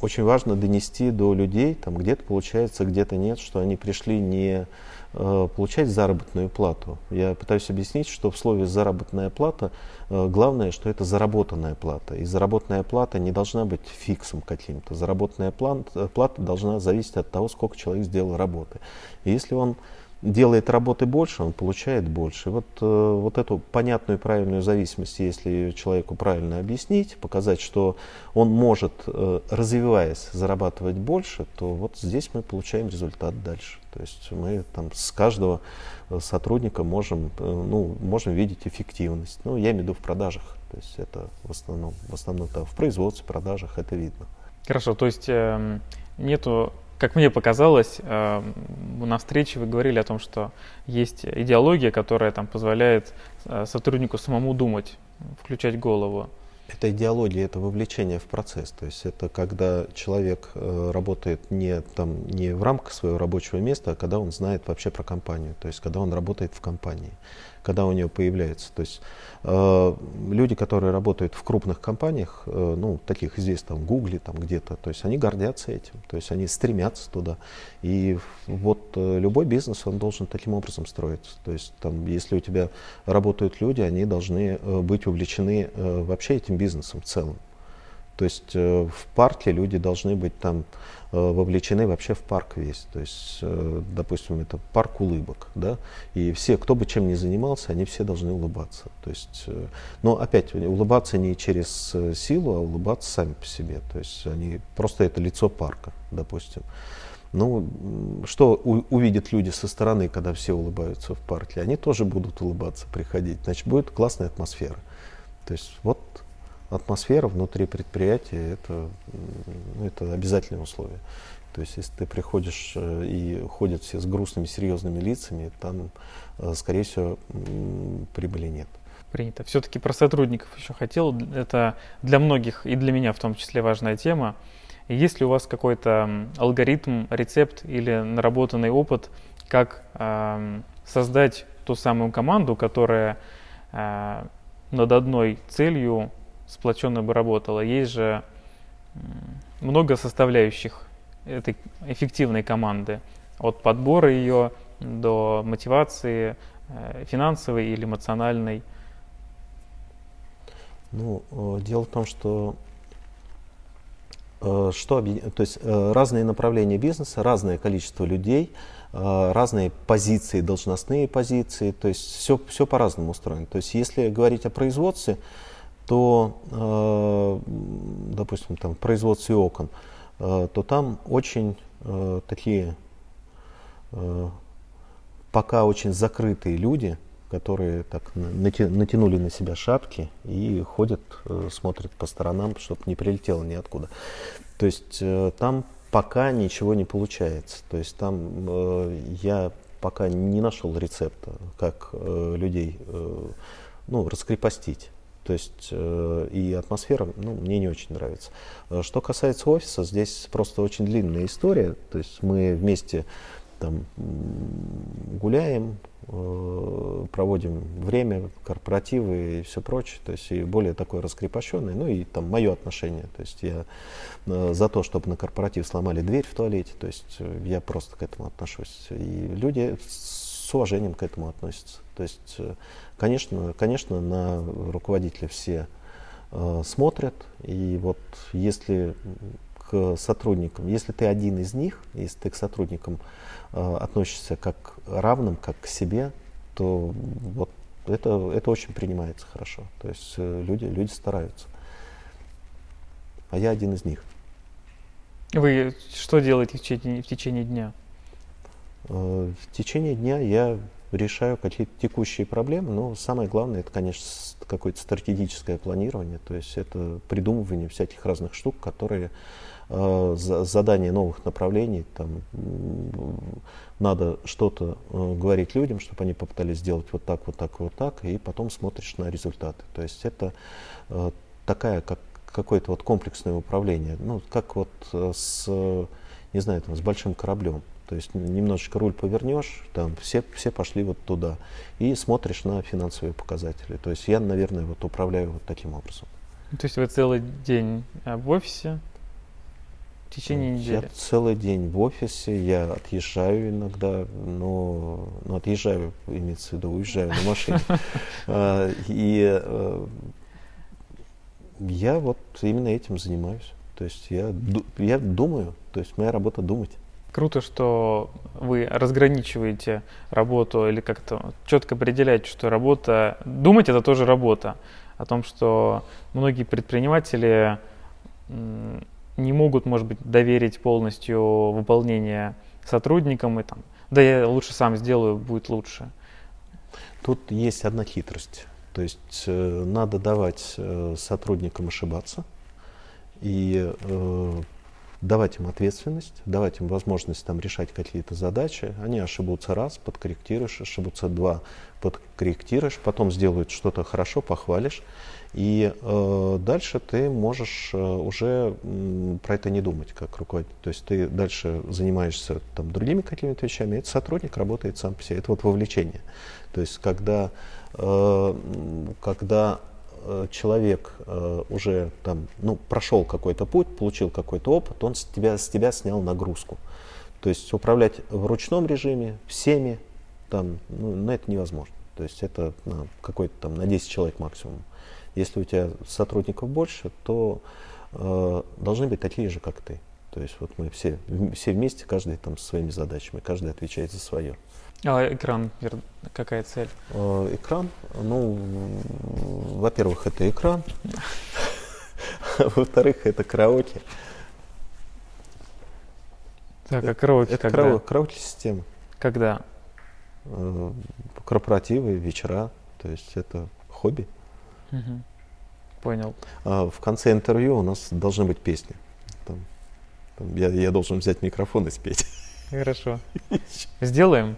очень важно донести до людей, там где-то получается, где-то нет, что они пришли не получать заработную плату. Я пытаюсь объяснить, что в слове заработная плата э, главное, что это заработанная плата. И заработная плата не должна быть фиксом каким-то. Заработная плата, плата должна зависеть от того, сколько человек сделал работы. И если он делает работы больше, он получает больше. Вот, э, вот эту понятную правильную зависимость, если человеку правильно объяснить, показать, что он может, э, развиваясь, зарабатывать больше, то вот здесь мы получаем результат дальше. То есть мы там с каждого э, сотрудника можем, ну, можем видеть эффективность. Ну, я имею в виду в продажах. То есть это в основном, в основном там, в производстве, продажах это видно. Хорошо, то есть э, нету как мне показалось, э, на встрече вы говорили о том, что есть идеология, которая там позволяет э, сотруднику самому думать, включать голову. Это идеология, это вовлечение в процесс. То есть это когда человек э, работает не, там, не в рамках своего рабочего места, а когда он знает вообще про компанию. То есть когда он работает в компании когда у нее появляется. То есть э, люди, которые работают в крупных компаниях, э, ну, таких здесь, там, Гугле, там где-то, то есть они гордятся этим, то есть они стремятся туда. И вот э, любой бизнес, он должен таким образом строиться. То есть там, если у тебя работают люди, они должны э, быть увлечены э, вообще этим бизнесом в целом. То есть э, в парке люди должны быть там вовлечены вообще в парк весь. То есть, э, допустим, это парк улыбок, да, и все, кто бы чем ни занимался, они все должны улыбаться. То есть, но опять улыбаться не через силу, а улыбаться сами по себе. То есть они просто это лицо парка, допустим. Ну, что у, увидят люди со стороны, когда все улыбаются в парке? Они тоже будут улыбаться, приходить. Значит, будет классная атмосфера. То есть вот атмосфера внутри предприятия это, ну, это обязательное условие. То есть, если ты приходишь э, и ходят все с грустными, серьезными лицами, там, э, скорее всего, прибыли нет. Принято. Все-таки про сотрудников еще хотел. Это для многих и для меня в том числе важная тема. Есть ли у вас какой-то алгоритм, рецепт или наработанный опыт, как э, создать ту самую команду, которая э, над одной целью сплоченно бы работала. Есть же много составляющих этой эффективной команды. От подбора ее до мотивации э, финансовой или эмоциональной. Ну, э, дело в том, что э, что, то есть разные направления бизнеса, разное количество людей, разные позиции, должностные позиции, то есть все, все по-разному устроено. То есть если говорить о производстве, то, э, допустим, там, в производстве окон, э, то там очень э, такие пока очень закрытые люди, которые так натянули на себя шапки и ходят, смотрят по сторонам, чтобы не прилетело ниоткуда. То есть там пока ничего не получается. То есть там я пока не нашел рецепта, как людей ну, раскрепостить. То есть э, и атмосфера ну, мне не очень нравится. Э, что касается офиса, здесь просто очень длинная история. То есть мы вместе там гуляем, э, проводим время, корпоративы и все прочее. То есть и более такой раскрепощенный. Ну и там мое отношение. То есть я э, за то, чтобы на корпоратив сломали дверь в туалете. То есть э, я просто к этому отношусь. И люди уважением к этому относятся. То есть, э, конечно, конечно на руководителя все э, смотрят, и вот если к сотрудникам, если ты один из них, если ты к сотрудникам э, относишься как равным, как к себе, то вот это, это очень принимается хорошо. То есть э, люди, люди стараются. А я один из них. Вы что делаете в течение, в течение дня? Э, в течение дня я решаю какие-то текущие проблемы, но самое главное это, конечно, какое-то стратегическое планирование, то есть это придумывание всяких разных штук, которые э, задание новых направлений, там надо что-то э, говорить людям, чтобы они попытались сделать вот так, вот так, вот так, и потом смотришь на результаты. То есть это такая, как какое-то вот комплексное управление, ну, как вот с не знаю, там, с большим кораблем. То есть немножечко руль повернешь, там все, все пошли вот туда. И смотришь на финансовые показатели. То есть я, наверное, вот управляю вот таким образом. То есть вы целый день а, в офисе, в течение недели? Я целый день в офисе, я отъезжаю иногда, но ну, отъезжаю, имеется в виду, уезжаю на машине. А, и э, я вот именно этим занимаюсь. То есть я, я думаю, то есть моя работа думать. Круто, что вы разграничиваете работу или как-то четко определяете, что работа... Думать это тоже работа. О том, что многие предприниматели не могут, может быть, доверить полностью выполнение сотрудникам и там, да я лучше сам сделаю, будет лучше. Тут есть одна хитрость. То есть э, надо давать э, сотрудникам ошибаться и э, давать им ответственность, давать им возможность там решать какие-то задачи. Они ошибутся раз, подкорректируешь, ошибутся два, подкорректируешь, потом сделают что-то хорошо, похвалишь. И э, дальше ты можешь э, уже э, про это не думать как руководитель. То есть ты дальше занимаешься там, другими какими-то вещами, этот сотрудник работает сам по себе. Это вот вовлечение. То есть когда, э, когда человек э, уже там, ну, прошел какой-то путь, получил какой-то опыт, он с тебя, с тебя снял нагрузку. То есть управлять в ручном режиме всеми, там, ну, на это невозможно. То есть это ну, какой-то там на 10 человек максимум. Если у тебя сотрудников больше, то э, должны быть такие же, как ты. То есть вот мы все, все вместе, каждый там со своими задачами, каждый отвечает за свое. А экран, какая цель? Э, экран, ну, во-первых, это экран, во-вторых, это караоке. Так, а караоке это когда? караоке-система. Когда? Э, корпоративы, вечера, то есть это хобби. Угу. Понял. А в конце интервью у нас должны быть песни. Там, там я, я должен взять микрофон и спеть. Хорошо. Сделаем.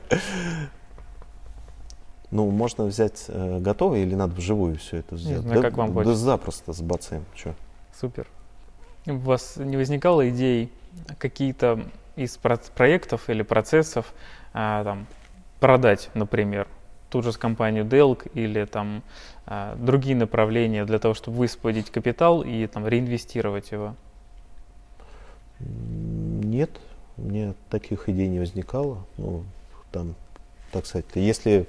Ну, можно взять э, готовое или надо вживую все это сделать? Не знаю, да, как вам да хочется. запросто сбацаем. Что? Супер. У вас не возникало идей какие-то из про- проектов или процессов а, там, продать, например, ту же с компанию Delk или там а, другие направления для того, чтобы высвободить капитал и там реинвестировать его? Нет, мне таких идей не возникало. Ну, там, так сказать, если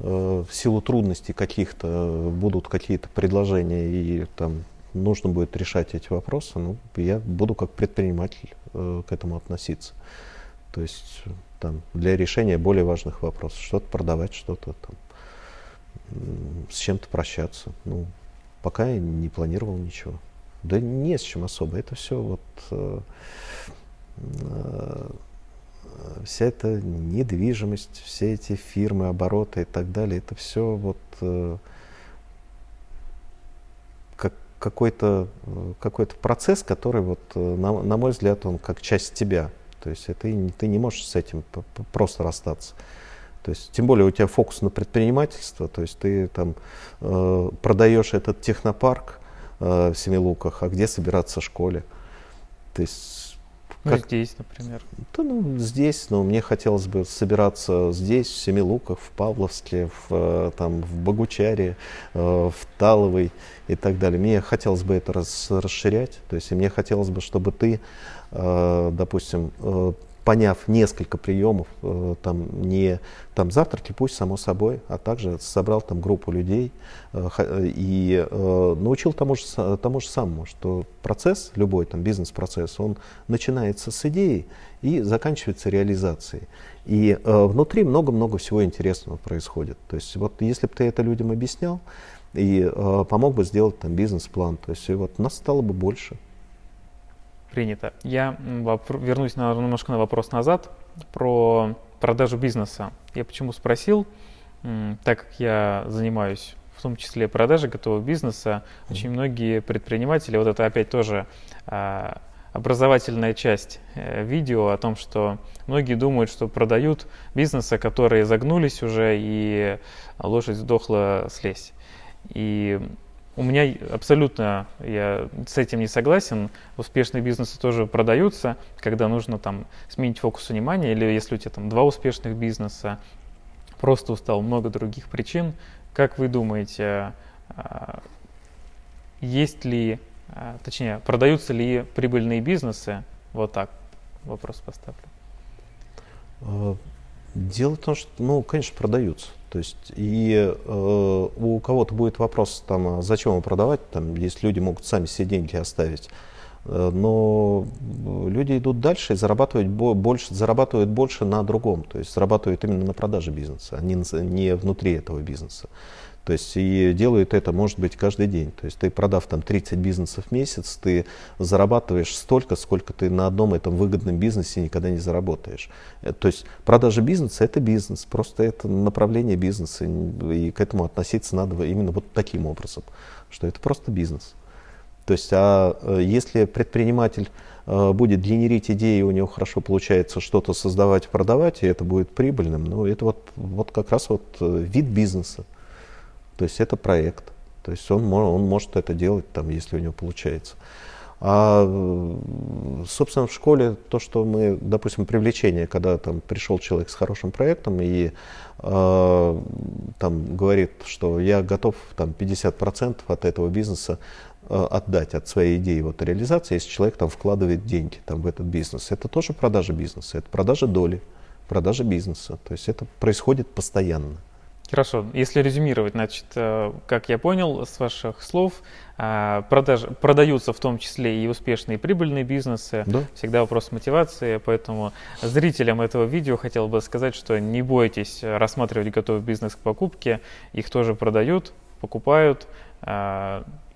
э, в силу трудностей каких-то будут какие-то предложения и там нужно будет решать эти вопросы, ну, я буду как предприниматель э, к этому относиться. То есть там, для решения более важных вопросов. Что-то продавать, что-то там, с чем-то прощаться. Ну, пока я не планировал ничего. Да не с чем особо. Это все вот э, вся эта недвижимость, все эти фирмы, обороты и так далее, это все вот э, как какой-то какой процесс, который вот, э, на, на мой взгляд, он как часть тебя. То есть это, ты не можешь с этим просто расстаться. То есть, тем более у тебя фокус на предпринимательство, то есть ты там э, продаешь этот технопарк э, в Семилуках, а где собираться в школе. То есть ну, как? здесь, например. Да, ну, здесь, но мне хотелось бы собираться здесь, в Семилуках, в Павловске, в, э, там, в Богучаре, э, в Таловой и так далее. Мне хотелось бы это рас, расширять, то есть мне хотелось бы, чтобы ты, э, допустим, поняв несколько приемов, э, там не там завтраки, пусть само собой, а также собрал там группу людей э, и э, научил тому же, тому же самому, что процесс, любой там бизнес-процесс, он начинается с идеи и заканчивается реализацией. И внутри много-много всего интересного происходит. То есть вот если бы ты это людям объяснял и помог бы сделать там бизнес-план, то есть и вот нас стало бы больше. Принято. Я вернусь на, немножко на вопрос назад про продажу бизнеса. Я почему спросил, так как я занимаюсь в том числе продажей готового бизнеса, mm-hmm. очень многие предприниматели, вот это опять тоже а, образовательная часть э, видео о том, что многие думают, что продают бизнесы, которые загнулись уже и лошадь сдохла слезь. И у меня абсолютно, я с этим не согласен. Успешные бизнесы тоже продаются, когда нужно там сменить фокус внимания, или если у тебя там два успешных бизнеса, просто устал, много других причин. Как вы думаете, а, есть ли, а, точнее, продаются ли прибыльные бизнесы? Вот так вопрос поставлю. А, дело в том, что, ну, конечно, продаются. То есть, и э, у кого-то будет вопрос, там, а зачем его продавать, там, если люди могут сами себе деньги оставить. Э, но люди идут дальше и зарабатывают больше, зарабатывают больше на другом, то есть зарабатывают именно на продаже бизнеса, а не, не внутри этого бизнеса. То есть и делают это, может быть, каждый день. То есть ты продав там 30 бизнесов в месяц, ты зарабатываешь столько, сколько ты на одном этом выгодном бизнесе никогда не заработаешь. Э, то есть продажа бизнеса это бизнес, просто это направление бизнеса, и к этому относиться надо именно вот таким образом, что это просто бизнес. То есть, а э, если предприниматель э, будет генерить идеи, у него хорошо получается что-то создавать, продавать, и это будет прибыльным, ну, это вот, вот как раз вот вид бизнеса. То есть это проект. То есть он, он может это делать, там, если у него получается. А, собственно, в школе то, что мы, допустим, привлечение, когда там пришел человек с хорошим проектом и э, там говорит, что я готов там 50% от этого бизнеса э, отдать от своей идеи вот реализации, если человек там вкладывает деньги там в этот бизнес, это тоже продажа бизнеса, это продажа доли, продажа бизнеса, то есть это происходит постоянно. Хорошо. Если резюмировать, значит, э, как я понял с ваших слов, э, продаж, продаются в том числе и успешные и прибыльные бизнесы. Да. Всегда вопрос мотивации, поэтому зрителям этого видео хотел бы сказать, что не бойтесь рассматривать готовый бизнес к покупке. Их тоже продают, покупают.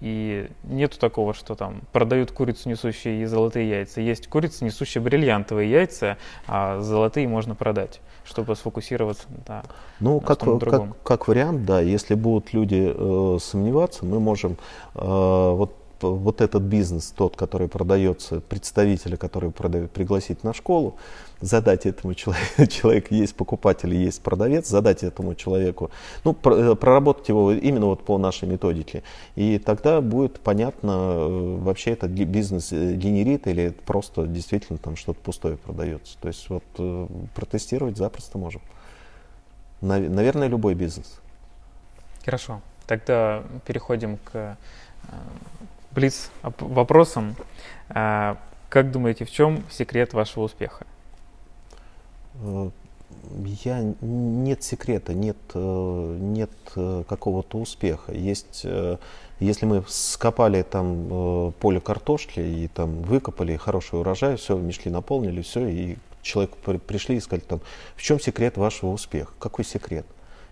И нету такого, что там продают курицу, несущие золотые яйца. Есть курица, несущая бриллиантовые яйца, а золотые можно продать чтобы сфокусироваться да, ну, на как, как, как вариант, да, если будут люди э, сомневаться, мы можем э, вот вот этот бизнес, тот, который продается, представителя, который продает, пригласить на школу, задать этому человеку, человек есть покупатель, есть продавец, задать этому человеку, ну, э, проработать его именно вот по нашей методике. И тогда будет понятно, э, вообще этот бизнес э, генерит или просто действительно там что-то пустое продается. То есть вот протестировать запросто можем. Наверное, любой бизнес. Хорошо. Тогда переходим к блиц вопросом. А, как думаете, в чем секрет вашего успеха? Э, я нет секрета, нет, э, нет э, какого-то успеха. Есть, если мы скопали там поле картошки и там выкопали хороший урожай, все, мешки наполнили, все, и человеку пришли и сказали там, в чем секрет вашего успеха? Какой секрет?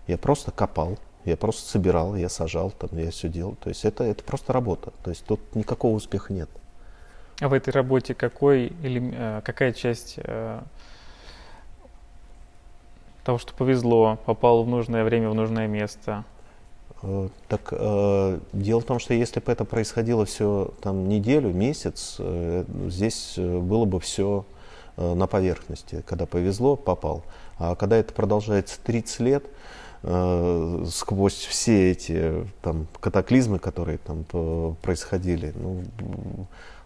Я просто копал, я просто собирал, я сажал, там, я все делал. То есть это, это просто работа. То есть тут никакого успеха нет. А в этой работе какой, или, э, какая часть э, того, что повезло, попал в нужное время, в нужное место? Э, так э, дело в том, что если бы это происходило все там неделю, месяц, э, здесь было бы все э, на поверхности. Когда повезло, попал. А когда это продолжается 30 лет, э, сквозь все эти там, катаклизмы, которые там происходили, ну,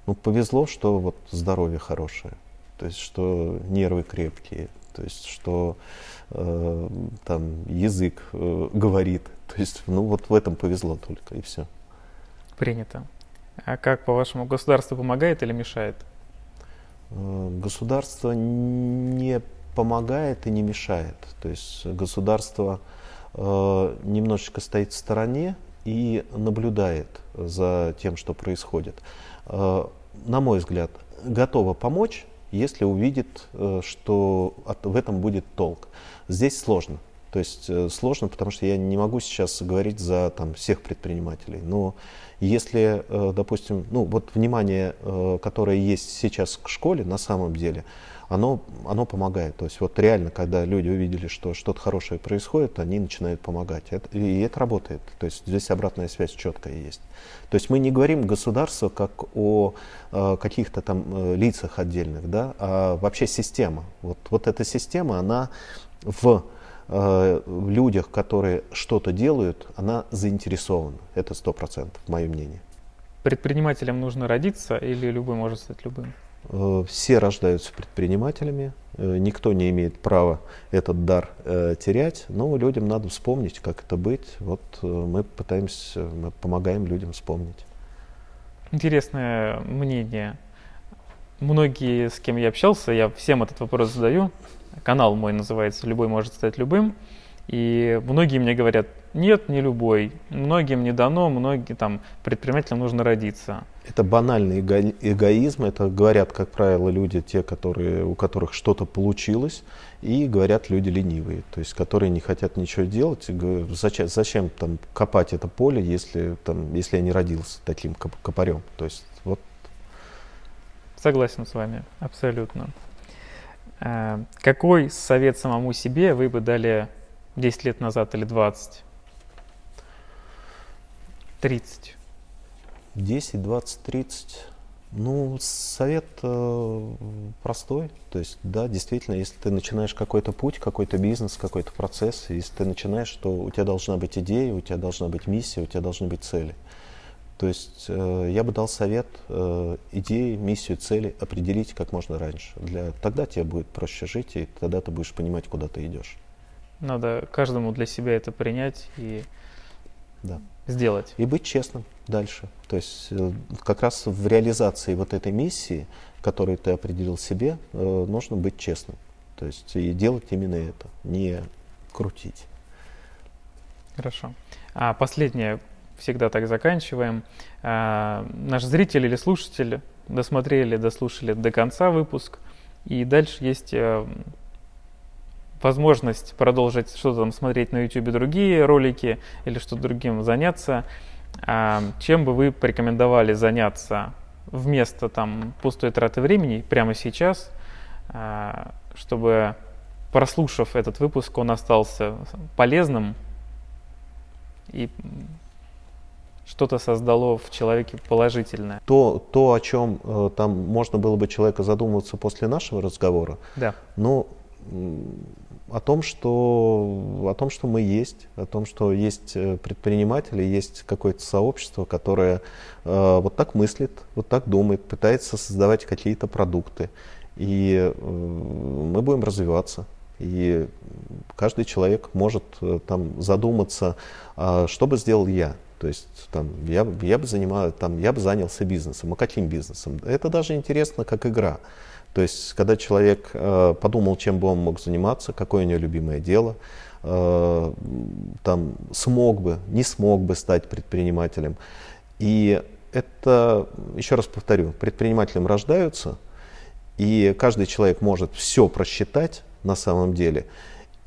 ну, повезло, что вот здоровье хорошее, то есть что нервы крепкие, то есть что э, там язык э, говорит, то есть ну вот в этом повезло только и все. Принято. А как, по-вашему, государство помогает или мешает? Э, государство не помогает и не мешает. То есть государство Э, немножечко стоит в стороне и наблюдает за тем, что происходит. Э, на мой взгляд, готова помочь, если увидит, э, что в этом будет толк. Здесь сложно. То есть сложно, потому что я не могу сейчас говорить за там, всех предпринимателей. Но если, допустим, ну вот внимание, которое есть сейчас к школе на самом деле, оно, оно помогает. То есть вот реально, когда люди увидели, что что-то хорошее происходит, они начинают помогать. Это, и это работает. То есть здесь обратная связь четкая есть. То есть мы не говорим государство как о э, каких-то там э, лицах отдельных, да, а вообще система. Вот, вот эта система, она в э, в людях, которые что-то делают, она заинтересована. Это сто процентов, мое мнение. Предпринимателям нужно родиться или любой может стать любым? Э, все рождаются предпринимателями, э, никто не имеет права этот дар э, терять, но людям надо вспомнить, как это быть. Вот мы пытаемся, мы помогаем людям вспомнить. Интересное мнение. Многие, с кем я общался, я всем этот вопрос задаю. Канал мой называется «Любой может стать любым». И многие мне говорят, нет, не любой. Многим не дано, многие там предпринимателям нужно родиться. Это банальный эго эгоизм. Это говорят, как правило, люди, те, которые, у которых что-то получилось, и говорят люди ленивые, то есть которые не хотят ничего делать. Зачем, зачем там копать это поле, если, там, если я не родился таким коп копарем? То есть вот. Согласен с вами, абсолютно. А, какой совет самому себе вы бы дали 10 лет назад или 20? 30. 10, 20, 30. Ну, совет э, простой. То есть, да, действительно, если ты начинаешь какой-то путь, какой-то бизнес, какой-то процесс, если ты начинаешь, то у тебя должна быть идея, у тебя должна быть миссия, у тебя должны быть цели. То есть э, я бы дал совет э, идеи, миссию, цели определить как можно раньше. Для, тогда тебе будет проще жить, и тогда ты будешь понимать, куда ты идешь. Надо каждому для себя это принять и да. сделать. И быть честным дальше. То есть э, как раз в реализации вот этой миссии, которую ты определил себе, э, нужно быть честным. То есть и делать именно это, не крутить. Хорошо. А последнее, всегда так заканчиваем. А, наш зритель или слушатель досмотрели, дослушали до конца выпуск, и дальше есть э, возможность продолжить что-то там смотреть на YouTube другие ролики или что-то другим заняться, а, чем бы вы порекомендовали заняться вместо там пустой траты времени прямо сейчас, а, чтобы прослушав этот выпуск, он остался полезным и что-то создало в человеке положительное. То, то о чем э, там можно было бы человека задумываться после нашего разговора, да. ну, о том, что, о том, что мы есть, о том, что есть э, предприниматели, есть какое-то сообщество, которое э, вот так мыслит, вот так думает, пытается создавать какие-то продукты. И э, мы будем развиваться. И каждый человек может э, там задуматься, э, что бы сделал я. То есть там, я, я, бы занимал, там, я бы занялся бизнесом. А каким бизнесом? Это даже интересно как игра. То есть, когда человек э, подумал, чем бы он мог заниматься, какое у него любимое дело, э, там, смог бы, не смог бы стать предпринимателем. И это, еще раз повторю, предпринимателем рождаются, и каждый человек может все просчитать на самом деле.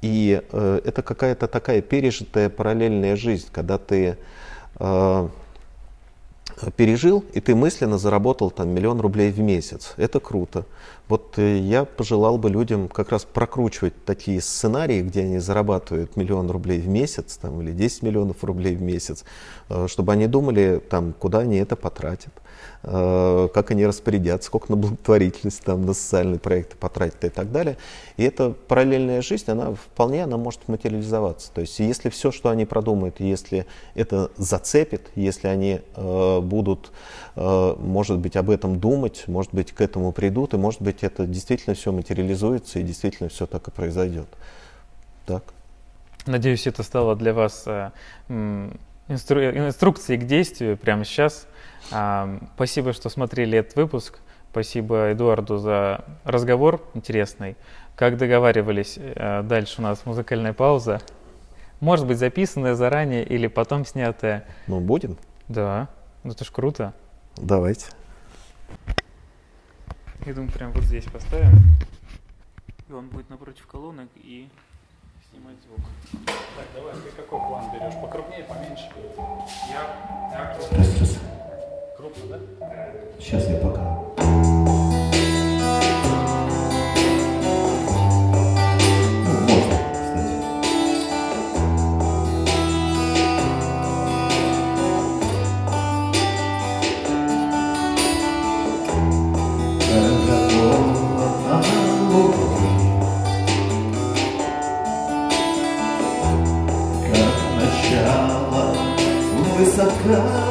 И э, это какая-то такая пережитая параллельная жизнь, когда ты э, пережил, и ты мысленно заработал там миллион рублей в месяц. Это круто. Вот э, я пожелал бы людям как раз прокручивать такие сценарии, где они зарабатывают миллион рублей в месяц там, или 10 миллионов рублей в месяц, э, чтобы они думали, там, куда они это потратят. Э, как они распорядятся, сколько на благотворительность, там, на социальные проекты потратят и так далее. И эта параллельная жизнь, она вполне она может материализоваться. То есть если все, что они продумают, если это зацепит, если они будут, может быть, об этом думать, может быть, к этому придут, и может быть, это действительно все материализуется, и действительно все так и произойдет. Так. Надеюсь, это стало для вас э, инстру... инструкцией к действию прямо сейчас – Спасибо, что смотрели этот выпуск. Спасибо Эдуарду за разговор интересный. Как договаривались, э, дальше у нас музыкальная пауза. Может быть, записанная заранее или потом снятая. Ну, будем? Да. Ну, это ж круто. Давайте. Я думаю, прям вот здесь поставим. И он будет напротив колонок и снимать звук. Так, давай, ты какой план берешь? Покрупнее, поменьше? Я, я крупный. Крупно, да? Сейчас я пока. saklar